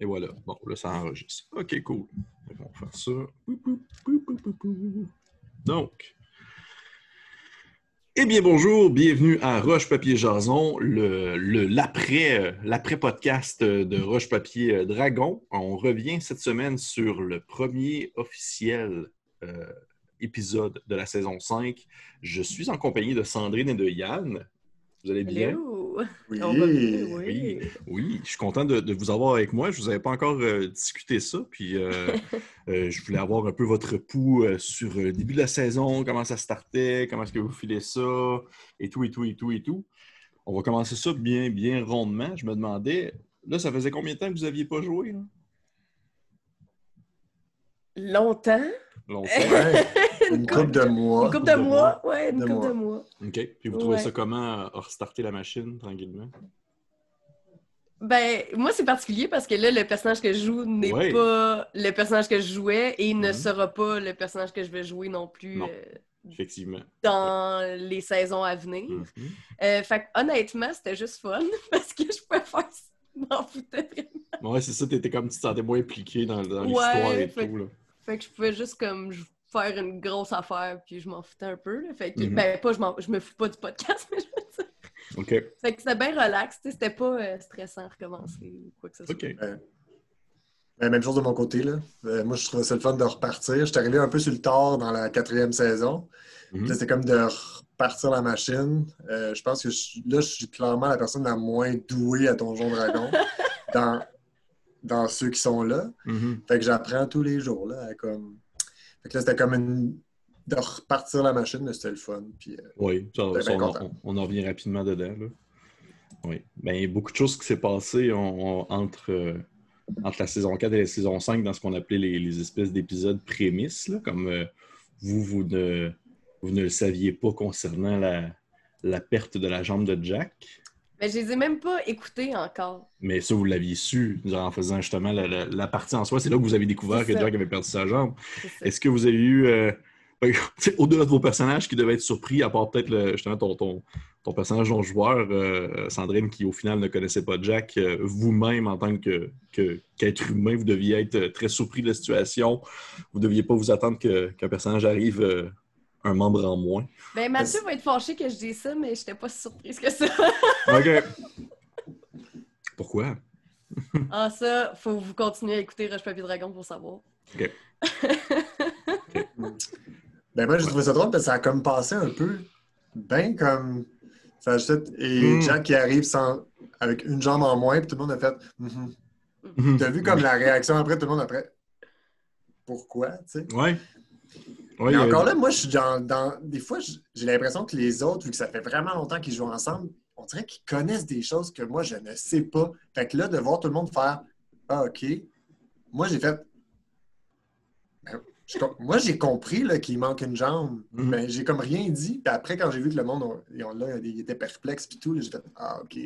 Et voilà. Bon, là, ça enregistre. OK, cool. On va faire ça. Donc. Eh bien, bonjour, bienvenue à Roche Papier Jason, le, le- l'après, l'après podcast de Roche Papier Dragon. On revient cette semaine sur le premier officiel euh, épisode de la saison 5. Je suis en compagnie de Sandrine et de Yann. Vous allez bien? Hello! Oui. On va bien, oui. Oui, oui, je suis content de, de vous avoir avec moi. Je ne vous avais pas encore euh, discuté ça, puis euh, euh, je voulais avoir un peu votre pouls euh, sur le début de la saison, comment ça startait, comment est-ce que vous filez ça, et tout, et tout, et tout, et tout. On va commencer ça bien, bien rondement. Je me demandais, là, ça faisait combien de temps que vous n'aviez pas joué? là? Longtemps? Longtemps. Une couple de mois. Une couple de de mois? Ouais, une mois. de mois. OK. Puis vous trouvez Ouais. ça comment, euh, restarter la machine tranquillement? Ben, moi, c'est particulier parce que là, le personnage que je joue n'est Ouais. pas le personnage que je jouais et ne Mhm. sera pas le personnage que je vais jouer non plus Non. euh, Effectivement. dans les saisons à venir. Mhm. Euh, fait que, honnêtement, c'était juste fun parce que je pouvais faire ça. Je m'en foutais vraiment. Ouais, c'est ça, t'étais comme tu te sentais moins impliqué dans, dans Ouais, l'histoire et fait- tout. Là. Fait que je pouvais juste comme je- faire une grosse affaire puis je m'en foutais un peu. là. Fait que, Mhm. ben, pas, je, m'en- je me fous pas du podcast, mais je veux dire. OK. Fait que c'était bien relax, tu sais, c'était pas euh, stressant à recommencer ou quoi que ce soit. OK. Ben, même chose de mon côté. Là. Euh, moi, je trouvais ça le fun de repartir. Je suis arrivé un peu sur le tard dans la quatrième saison. Là, C'était comme de repartir la machine. Euh, je pense que je- là, je suis clairement la personne la moins douée à Donjon Dragon dans, dans ceux qui sont là. Mhm. Fait que j'apprends tous les jours. Là, à comme... Fait que là, c'était comme une... de repartir la machine, mais c'était le fun. Puis, euh, Oui, ça, ça, on, en revient rapidement dedans. Là. Oui. Ben, beaucoup de choses qui s'est passé on- on- entre, euh, entre la saison 4 et la saison 5 dans ce qu'on appelait les, les espèces d'épisodes prémices, là, comme euh, vous, vous ne, vous ne le saviez pas concernant la, la perte de la jambe de Jack. Mais je les ai même pas écoutés encore. Mais ça, vous l'aviez su en faisant justement la, la- la partie en soi. C'est là que vous avez découvert que. Jack avait perdu sa jambe. Est-ce que vous avez eu, euh, au-delà de vos personnages qui devaient être surpris, à part peut-être justement ton, ton, ton personnage non-joueur, euh, Sandrine, qui au final ne connaissait pas Jack, euh, vous-même en tant que, que- qu'être humain, vous deviez être très surpris de la situation. Vous ne deviez pas vous attendre qu'un personnage arrive un membre en moins. Ben, Mathieu va être fâché que je dise ça, mais j'étais pas si surprise que ça. OK. Pourquoi? ah, ça, faut vous continuer à écouter Roche Papier Dragon pour savoir. Ben moi, j'ai trouvé ça drôle parce que ça a comme passé un peu bien comme ça a juste- Et Mm. Jack qui arrive sans avec une jambe en moins, puis tout le monde a fait Mhm. T'as vu comme la réaction après, tout le monde après Pourquoi, tu sais? Ouais. Mais a- encore là, moi, je suis dans, dans- Des fois, j'ai l'impression que les autres, vu que ça fait vraiment longtemps qu'ils jouent ensemble, on dirait qu'ils connaissent des choses que moi, je ne sais pas. Fait que là, de voir tout le monde faire Ah, OK. Moi, j'ai fait. Ben, je moi, j'ai compris qu'il manque une jambe. Mhm. Mais j'ai comme rien dit. Puis après, quand j'ai vu que le monde, on- là, il était perplexe, puis tout, j'ai fait Ah, OK.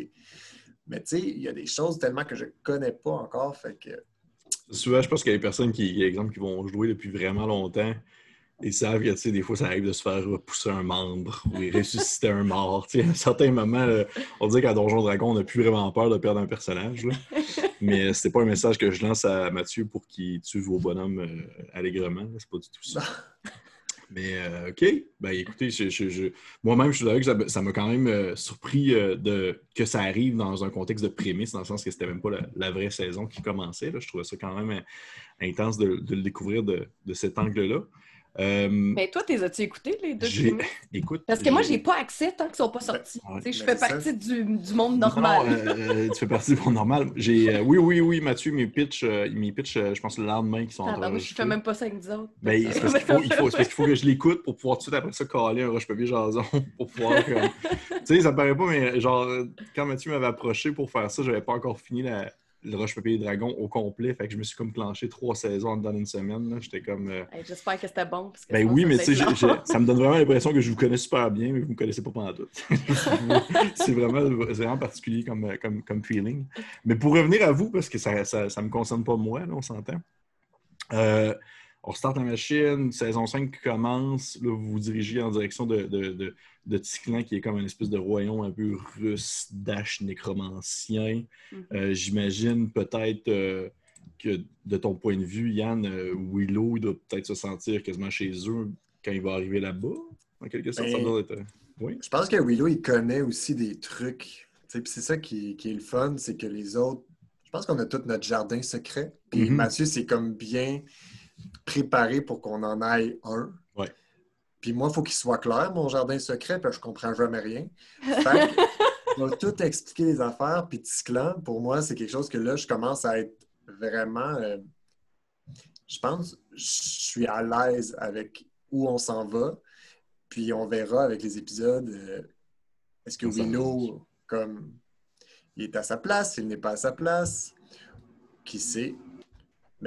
Mais tu sais, il y a des choses tellement que je connais pas encore. Fait que. Souvent, je pense qu'il y a des personnes qui, exemple, qui vont jouer depuis vraiment longtemps et savent que, tu sais, des fois, ça arrive de se faire repousser un membre ou ressusciter un mort. À un certain moment, là, on dit qu'à Donjon Dragon, on n'a plus vraiment peur de perdre un personnage. là. Mais c'était pas un message que je lance à Mathieu pour qu'il tue vos bonhommes euh, allègrement. C'est pas du tout ça. Mais euh, OK. Ben écoutez, je- je- je- moi-même, je suis d'accord que ça m'a quand même euh, surpris euh, de, que ça arrive dans un contexte de prémisse, dans le sens que c'était même pas la, la vraie saison qui commençait. là. Je trouvais ça quand même intense de, de le découvrir de, de cet angle-là. Euh, Mais toi, t'es as-tu écouté les deux j'ai- premiers? Écoute. Parce que moi, j'ai pas accès tant qu'ils sont pas sortis. Ouais. Tu sais, je Ben, fais partie du, du monde normal. non, euh, tu fais partie du monde normal. J'ai, euh, oui, oui, oui, Mathieu, mes pitchs, euh, mes pitchs euh, je pense, le lendemain qui sont Ah, ben, je fais même pas ça avec nous autres. Ben, c'est parce qu'il faut, il faut- parce qu'il faut que je l'écoute pour pouvoir tout de suite après ça caler un roche-papier jason pour pouvoir tu sais, ça me paraît pas, mais genre, quand Mathieu m'avait approché pour faire ça, j'avais pas encore fini la- le roche-papier dragon au complet. Fait que je me suis comme clenché trois saisons en dedans d'une semaine. J'étais comme... euh, Hey, J'espère que c'était bon. Parce que Ben oui, ça mais tu sais, ça me donne vraiment l'impression que je vous connais super bien, mais vous me connaissez pas pendant tout. c'est vraiment, vraiment particulier comme, comme, comme feeling. Mais pour revenir à vous, parce que ça ne me concerne pas moi, là, on s'entend. Euh, on start la machine, saison 5 qui commence, là, vous vous dirigez en direction de, de, de, de Ticlan, qui est comme une espèce de royaume un peu russe, dash nécromancien. Mhm. Euh, J'imagine peut-être euh, que, de ton point de vue, Yann, euh, Willow, il doit peut-être se sentir quasiment chez eux quand il va arriver là-bas, en quelque sorte. ça Ben, doit être, euh, Oui. Je pense que Willow, il connaît aussi des trucs. C'est ça qui, qui est le fun, c'est que les autres, je pense qu'on a tout notre jardin secret. Puis Mhm. Mathieu, c'est comme bien préparé pour qu'on en aille un. Ouais. Puis moi, il faut qu'il soit clair, mon jardin secret, parce que je comprends jamais rien. Fait que, il va tout expliquer les affaires. Puis Tisclan, pour moi, c'est quelque chose que là, je commence à être vraiment. euh, je pense, je suis à l'aise avec où on s'en va. Puis on verra avec les épisodes. euh, Est-ce que Willow, comme, il est à sa place, il n'est pas à sa place? Qui sait?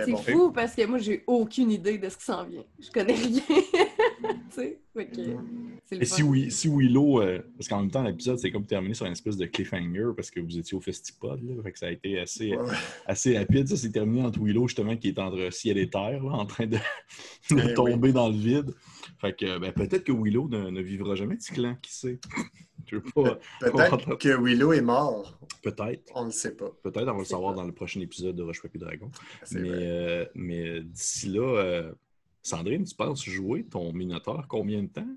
C'est bon. fou parce que moi, j'ai aucune idée de ce qui s'en vient. Je connais rien. le Et si, si Willow, euh, parce qu'en même temps, l'épisode, c'est comme terminé sur une espèce de cliffhanger parce que vous étiez au Festipod, là, fait que ça a été assez, Ouais, assez rapide. Ça s'est terminé entre Willow, justement, qui est entre ciel et terre, là, en train de, de Eh oui. tomber dans le vide. Fait que ben, peut-être que Willow ne, ne vivra jamais de clan, qui sait? Je veux pas. Peut-être que Willow est mort. Peut-être. On ne le sait pas. Peut-être, on va le savoir pas. dans le prochain épisode de Roche Papier Dragon. Mais, euh, mais d'ici là, euh, Sandrine, tu penses jouer ton Minotaur combien de temps?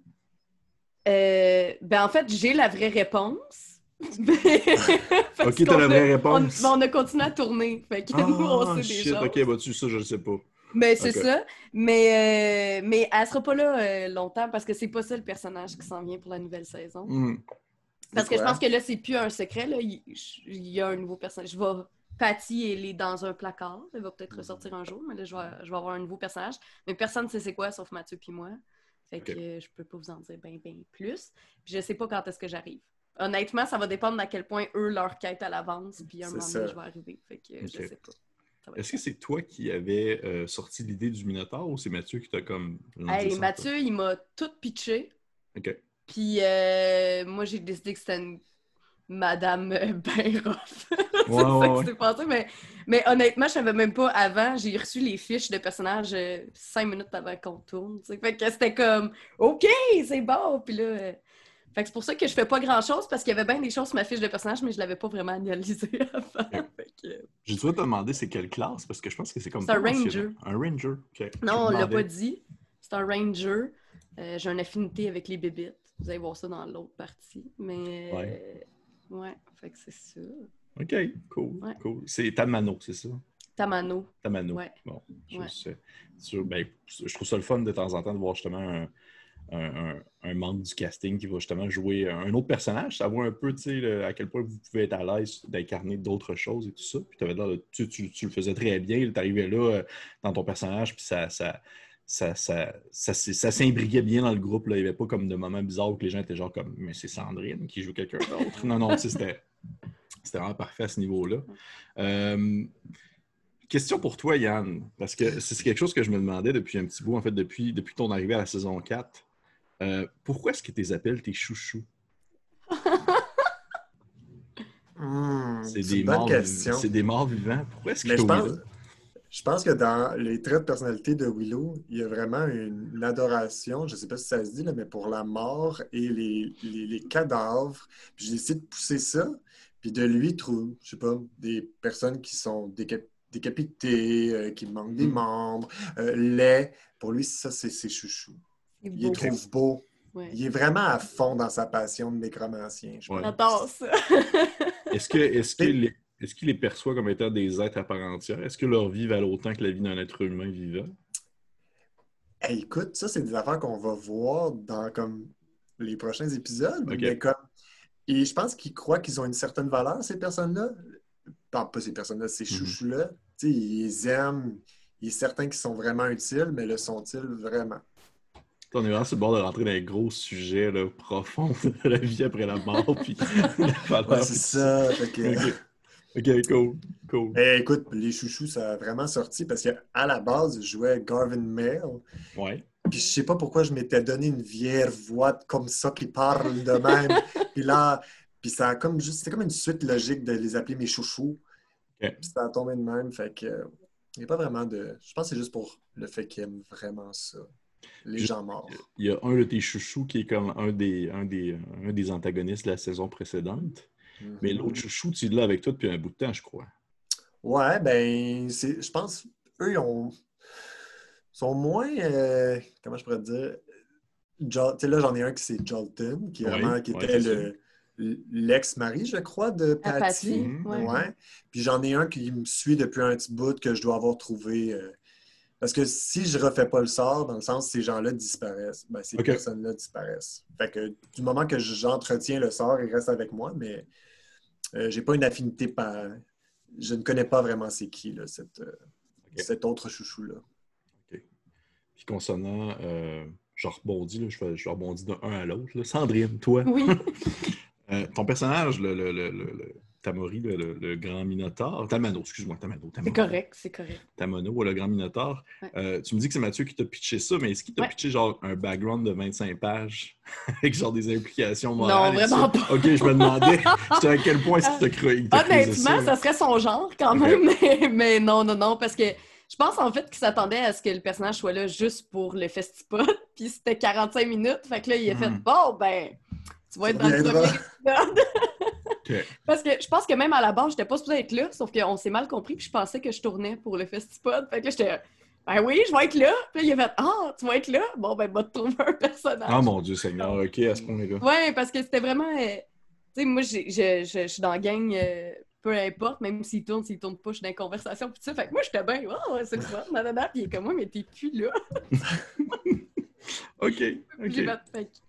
Euh, ben en fait, j'ai la vraie réponse. Parce Ok, t'as la vraie réponse. On, on a continué à tourner. Fait que nous, on Ah, sait des shit, choses. ok, bah-tu, ça, je le sais pas. Mais c'est Ok. ça. Mais, euh, mais elle sera pas là euh, longtemps parce que c'est pas ça le personnage qui s'en vient pour la nouvelle saison. Hmm. Parce que je pense que là, c'est plus un secret. Là. Il, il y a un nouveau personnage. Je vais. Patty, elle est dans un placard. Elle va peut-être ressortir un jour, mais là, je vais, je vais avoir un nouveau personnage. Mais personne ne sait c'est quoi, sauf Mathieu puis moi. Fait que Ok. euh, je peux pas vous en dire bien, bien plus. Puis je sais pas quand est-ce que j'arrive. Honnêtement, ça va dépendre d'à quel point eux leur quête à l'avance. Puis à un C'est moment donné, je vais arriver. Fait que je sais pas. Est-ce que c'est toi qui avais euh, sorti l'idée du Minotaur ou c'est Mathieu qui t'a comme. en Mathieu, il m'a tout pitché. Ok. Puis euh, moi, j'ai décidé que c'était une madame ben rough. c'est ça ouais, s'est passé. Mais, mais honnêtement, je savais même pas avant. J'ai reçu les fiches de personnages cinq minutes avant qu'on tourne. Fait que c'était comme OK, c'est bon. Puis là. Euh, Fait que c'est pour ça que je fais pas grand chose parce qu'il y avait bien des choses sur ma fiche de personnage, mais je l'avais pas vraiment analysé avant. Que- J'ai dû te demander c'est quelle classe? Parce que je pense que c'est comme. C'est un ranger. Un ranger. ok. Non, Je on l'a pas dit. C'est un ranger. Euh, j'ai une affinité avec les bébites. Vous allez voir ça dans l'autre partie. Mais Ouais. euh, ouais, fait que c'est ça. Ok, cool. Ouais. cool. C'est Tamano, c'est ça? Tamano. Tamano. Ouais. Bon, je, Ouais. sais. Sur- ben, je trouve ça le fun de temps en temps de voir justement un, un- membre du casting qui va justement jouer un autre personnage, savoir un peu à quel point vous pouvez être à l'aise d'incarner d'autres choses et tout ça. Puis tu, tu- tu le faisais très bien, tu arrivais là euh, dans ton personnage, puis ça, ça, ça, ça, ça, ça s'imbriquait bien dans le groupe. Il n'y avait pas comme de moments bizarres où les gens étaient genre comme Mais c'est Sandrine qui joue quelqu'un d'autre. non, non. C'était vraiment parfait à ce niveau-là. Euh, question pour toi, Yann, parce que c'est quelque chose que je me demandais depuis un petit bout, en fait, depuis, depuis ton arrivée à la saison 4. Euh, pourquoi est-ce que tu les appelles tes chouchous? Hmm, C'est des, une bonne morts, des morts vivants. Pourquoi est-ce qu'ils je pense, je pense que dans les traits de personnalité de Willow, il y a vraiment une, adoration, je ne sais pas si ça se dit, là, mais pour la mort et les, les- les cadavres. J'ai essayé de pousser ça, puis de lui trouver, je sais pas, des personnes qui sont déca- décapitées, euh, qui manquent des Mm. membres, euh, laids. Pour lui, ça, c'est ses chouchous. Il les beau. trouve beaux. Ouais. Il est vraiment à fond dans sa passion de nécromancien. je Ouais. pense. J'adore ça. Est-ce que, est-ce que Et- les- est-ce qu'il les perçoit comme étant des êtres à part entière? Est-ce que leur vie valent autant que la vie d'un être humain vivant? Hey, écoute, ça, c'est des affaires qu'on va voir dans comme les prochains épisodes. Mais comme... Et je pense qu'ils croient qu'ils ont une certaine valeur, ces personnes-là. Pas, pas ces personnes-là, ces Mhm. chouchous-là. Tu sais, ils aiment. Il est certain qu'ils sont vraiment utiles, mais le sont-ils vraiment? On est vraiment sur le bord de rentrer dans un gros sujet là, profond de la vie après la mort. Puis Ouais, c'est ça. Fait que- OK. OK, cool. Cool. Eh, écoute, les chouchous, ça a vraiment sorti parce qu'à la base, je jouais Garvin Mail. Ouais. Puis je sais pas pourquoi je m'étais donné une vieille voix comme ça qui parle de même. puis là, puis ça a comme juste, c'était comme une suite logique de les appeler mes chouchous. Puis ça a tombé de même. Fait que il n'y a pas vraiment de. Je pense que c'est juste pour le fait qu'ils aiment vraiment ça. Les Juste- gens morts. Il y a un de tes chouchous qui est comme un des, un des, un des antagonistes de la saison précédente. Mais Mhm. l'autre chouchou, tu l'as avec toi depuis un bout de temps, je crois. Ouais, ben, c'est, je pense, eux, ils ont, sont moins, euh, comment je pourrais te dire, Jo- tu sais, là, j'en ai un qui c'est Jolton, qui, vraiment, qui était le, l'ex-mari, je crois, de Patty. Patty, ouais. Ouais. Puis j'en ai un qui me suit depuis un petit bout que je dois avoir trouvé. euh, Parce que si je refais pas le sort, dans le sens ces gens-là disparaissent, ben, ces Ok. personnes-là disparaissent. Fait que du moment que j'entretiens le sort, il reste avec moi, mais euh, j'ai pas une affinité par. Je ne connais pas vraiment c'est qui, là, cette, euh, Ok. cet autre chouchou-là. Puis concernant, euh, je rebondis, là, je, fais- je rebondis d'un à l'autre. là. Sandrine, toi, Oui. euh, ton personnage, le, le, le, le- le- Tamori, le, le- le grand minotaure, Tamano, excuse-moi, Tamano. C'est Tamano. correct, c'est correct. Tamano, le grand minotaure. Ouais. Euh, tu me dis que c'est Mathieu qui t'a pitché ça, mais est-ce qu'il t'a Ouais. pitché genre un background de 25 pages avec genre des implications Non, morales? tout vraiment ça? Ok, je me demandais à quel point est-ce qu'il t'a cru. il t'a creusé Honnêtement, ça serait son genre quand même, mais, mais non, non, non, parce que je pense en fait qu'il s'attendait à ce que le personnage soit là juste pour le festival, puis c'était 45 minutes, fait que là, il a fait Hmm. Bon, ben, tu vas être dans le premier épisode. Parce que je pense que même à la base, j'étais pas supposée être là, sauf qu'on s'est mal compris, puis je pensais que je tournais pour le festival, fait que là, j'étais Ben oui, je vais être là. Puis là, il a fait Ah, tu vas être là? Bon, ben, va te trouver un personnage. Ah mon Dieu Seigneur, ok, à ce point-là. Ouais, parce que c'était vraiment. euh, tu sais, moi, j'ai- je, suis dans la gang, euh, peu importe, même s'il tourne, s'il tourne pas, je suis dans les conversations, puis tout ça. Fait que moi, j'étais bien, oh, c'est le fun, nanana. Puis il est comme moi, mais t'es plus là. Ok, J'ai ok. fait-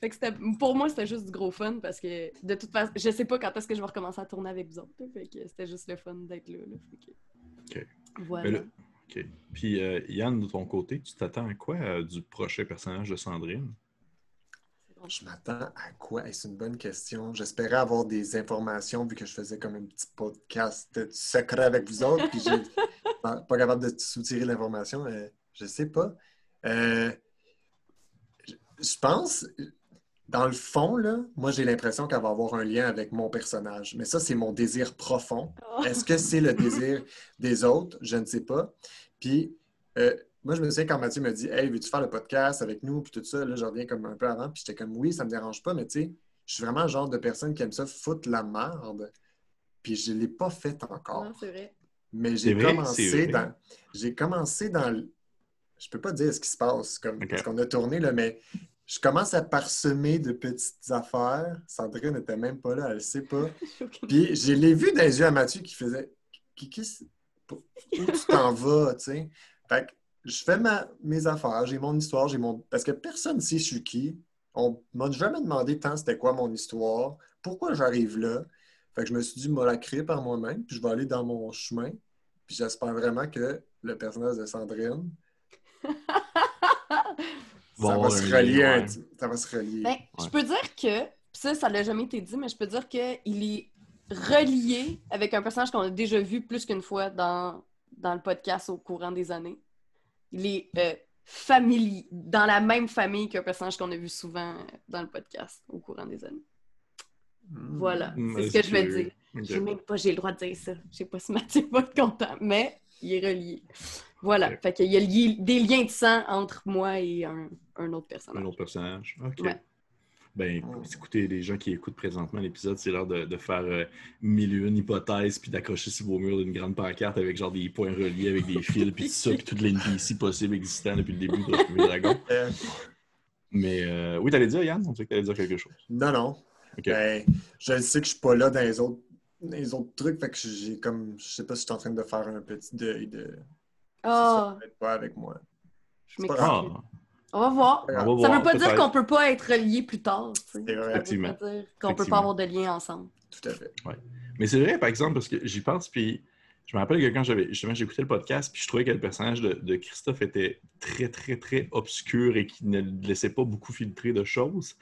fait que- pour moi, c'était juste du gros fun parce que de toute façon, je sais pas quand est-ce que je vais recommencer à tourner avec vous autres. fait que c'était juste le fun d'être là. là. Fait que- Ok. Voilà. Là- ok. Puis euh, Yann, de ton côté, tu t'attends à quoi euh, du prochain personnage de Sandrine? Je m'attends à quoi? C'est une bonne question. J'espérais avoir des informations vu que je faisais comme un petit podcast secret avec vous autres, puis j'ai pas pas capable de soutirer l'information. euh, je sais pas. Euh, je- je pense, dans le fond, là, moi j'ai l'impression qu'elle va avoir un lien avec mon personnage. Mais ça, c'est mon désir profond. Oh. Est-ce que c'est le désir des autres? Je ne sais pas. Puis, euh, moi, je me souviens quand Mathieu me dit Hey, veux-tu faire le podcast avec nous? Puis tout ça, là, je reviens comme un peu avant. Puis j'étais comme Oui, ça me dérange pas, mais tu sais, je suis vraiment le genre de personne qui aime ça foutre la merde. Puis je ne l'ai pas fait encore. Non, c'est vrai. Mais j'ai commencé vrai. dans. J'ai commencé dans. Je peux pas dire ce qui se passe, comme parce qu'on a tourné, là, mais je commence à parsemer de petites affaires. Sandrine n'était même pas là, elle ne sait pas. Puis je l'ai vu dans les yeux à Mathieu qui faisait qui, Où tu t'en vas, tu sais? Fait que je fais ma, mes affaires, j'ai mon histoire, j'ai mon. Parce que personne ne sait je suis qui. On m'a jamais demandé tant c'était quoi mon histoire, pourquoi j'arrive là. Fait que je me suis dit, moi la créer par moi-même, puis je vais aller dans mon chemin. Puis j'espère vraiment que le personnage de Sandrine, Bon, va se un relier. un Ça va se relier. Ben, Je peux dire que, ça, ça l'a jamais été dit, mais je peux dire qu'il est relié avec un personnage qu'on a déjà vu plus qu'une fois dans, dans le podcast au courant des années. Il est euh, familier, dans la même famille qu'un personnage qu'on a vu souvent euh, dans le podcast au courant des années. Hmm. Voilà, c'est ce que je vais dire. Ok. J'ai même pas, j'ai le droit de dire ça. Je sais pas si Mathieu va être content, mais il est relié. Voilà, Ok. fait qu'il y a des liens de sang entre moi et un, un autre personnage. Un autre personnage. OK. Ouais. Ben, écoutez, les gens qui écoutent présentement l'épisode, c'est l'heure de, de faire euh, mille et une hypothèses puis d'accrocher sur vos murs d'une grande pancarte avec genre des points reliés avec des fils puis tout ça, puis toutes les NPC possibles existants depuis le début de Premier Dragon. Euh, Mais euh, oui, t'allais dire, Yann? On sait que t'allais dire quelque chose. non, non. OK. Ben, je sais que je suis pas là dans les autres, les autres trucs, fait que j'ai comme, je sais pas si je suis en train de faire un petit deuil de. Ah, Ça va être pas avec moi. je m'excuse. On va voir. on va Ça voir. veut pas dire qu'on peut pas être reliés plus tard. tu sais. C'est vrai. Ça veut Effectivement. pas dire qu'on peut Effectivement. pas avoir de lien ensemble. Tout à fait. Mais c'est vrai, par exemple, parce que j'y pense, puis je me rappelle que quand j'avais justement j'écoutais le podcast, puis je trouvais que le personnage de, de Christophe était très, très, très obscur et qui ne laissait pas beaucoup filtrer de choses.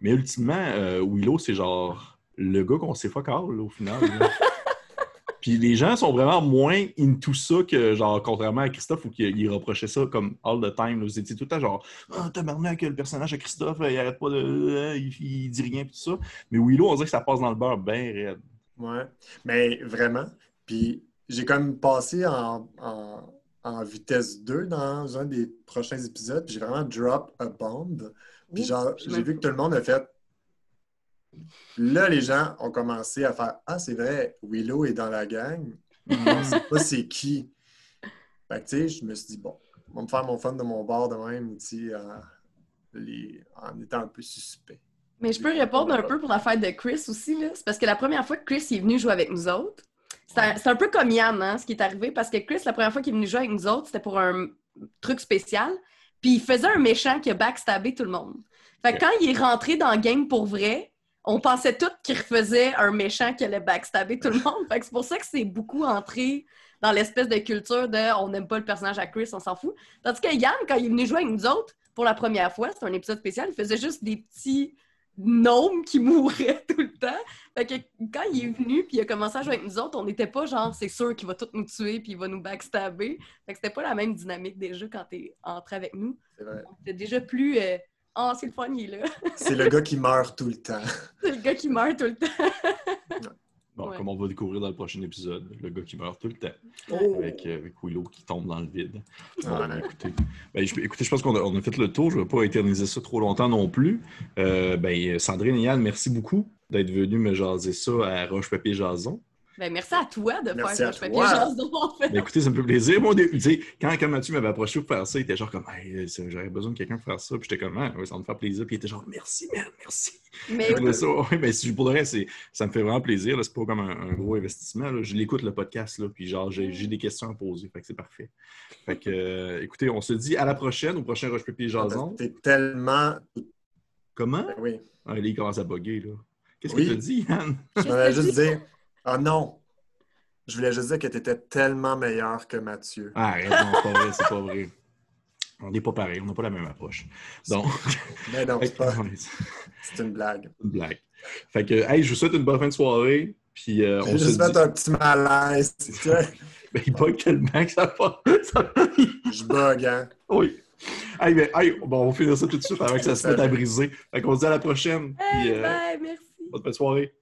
Mais ultimement, euh, Willow, c'est genre le gars qu'on sait fuck all, là, au final. là. puis les gens sont vraiment moins into ça que, genre, contrairement à Christophe, où il, il reprochait ça comme all the time. là. Vous étiez tout le temps genre, ah, tabarnak, le personnage de Christophe, il arrête pas de. euh, il, il dit rien, puis tout ça. Mais Willow, on dirait que ça passe dans le beurre bien raide. Ouais. Mais vraiment. Puis j'ai comme passé en, en, en vitesse 2 dans un des prochains épisodes, puis j'ai vraiment drop a bomb. Puis genre, j'ai vu que tout le monde a fait. Là, les gens ont commencé à faire Ah, c'est vrai, Willow est dans la gang. On sait pas c'est qui. Fait que, tu sais, je me suis dit, bon, on va me faire mon fun de mon bord de même, tu sais, en, les- en étant un peu suspect. Mais je peux répondre un peu pour la fête de Chris aussi. là. C'est parce que la première fois que Chris est venu jouer avec nous autres, c'est un, peu comme Yann, hein, ce qui est arrivé, parce que Chris, la première fois qu'il est venu jouer avec nous autres, c'était pour un truc spécial. Puis il faisait un méchant qui a backstabé tout le monde. Fait que quand il est rentré dans le game pour vrai, on pensait tous qu'il refaisait un méchant qui allait backstabber tout le monde. Fait que c'est pour ça que c'est beaucoup entré dans l'espèce de culture de on n'aime pas le personnage à Chris, on s'en fout. Tandis que Yann, quand il est venu jouer avec nous autres, pour la première fois, c'était un épisode spécial, il faisait juste des petits gnomes qui mouraient tout le temps. Fait que quand il est venu puis il a commencé à jouer avec nous autres, on n'était pas genre c'est sûr qu'il va tout nous tuer puis il va nous backstabber. Fait que c'était pas la même dynamique déjà quand t'es entré avec nous. C'est vrai. C'était déjà plus euh, Ah, c'est le fun, il est là. C'est le gars qui meurt tout le temps. c'est le gars qui meurt tout le temps. Bon, Ouais. comme on va découvrir dans le prochain épisode, le gars qui meurt tout le temps, Oh! avec, euh, avec Willow qui tombe dans le vide. Ah, ben, écoutez, ben, je, écoutez, je pense qu'on a, on a fait le tour. Je ne vais pas éterniser ça trop longtemps non plus. Euh, ben, Sandrine et Yann, merci beaucoup d'être venus me jaser ça à Roche-Papier-Jason. Ben, merci à toi de Merci faire ça. Je en fait. Ben, écoutez, ça me fait plaisir. Moi, quand, quand Mathieu m'avait approché pour faire ça, il était genre comme, Hey, c'est- j'aurais besoin de quelqu'un pour faire ça. Puis j'étais comme, ah, oui, ça va me faire plaisir. Puis il était genre, merci, man, merci. Mais Je trouvais ça, ouais, ben, si, pour de vrai, c'est- ça me fait vraiment plaisir. C'est pas comme un, un gros investissement. là. Je l'écoute, le podcast, là, puis genre, j'ai des questions à poser. Fait que c'est parfait. Fait que, euh, écoutez, on se dit à la prochaine, au prochain Roche Papier Jason. T'es tellement. Comment? Ben oui. Ah, là, il commence à bugger, là. Qu'est-ce Oui. que tu dis, Yann? Je voulais juste dire. Ah non! Je voulais juste dire que t'étais tellement meilleur que Mathieu. Ah, arrête, non, c'est pas vrai, c'est pas vrai. On n'est pas pareil, on n'a pas la même approche. Donc, Mais non, c'est pas. c'est C'est une blague. une blague. Fait que, hey, je vous souhaite une bonne fin de soirée. Puis, euh, on se juste dit... un petit malaise. tu. Ben, il bug tellement que ça va. ça- Je bug, hein? Oui. Hey, ben, hey, bon, on va finir ça tout de suite avant que ça se mette à briser. Fait qu'on se dit à la prochaine. Hey, Puis, euh, bye, merci. bonne fin de soirée.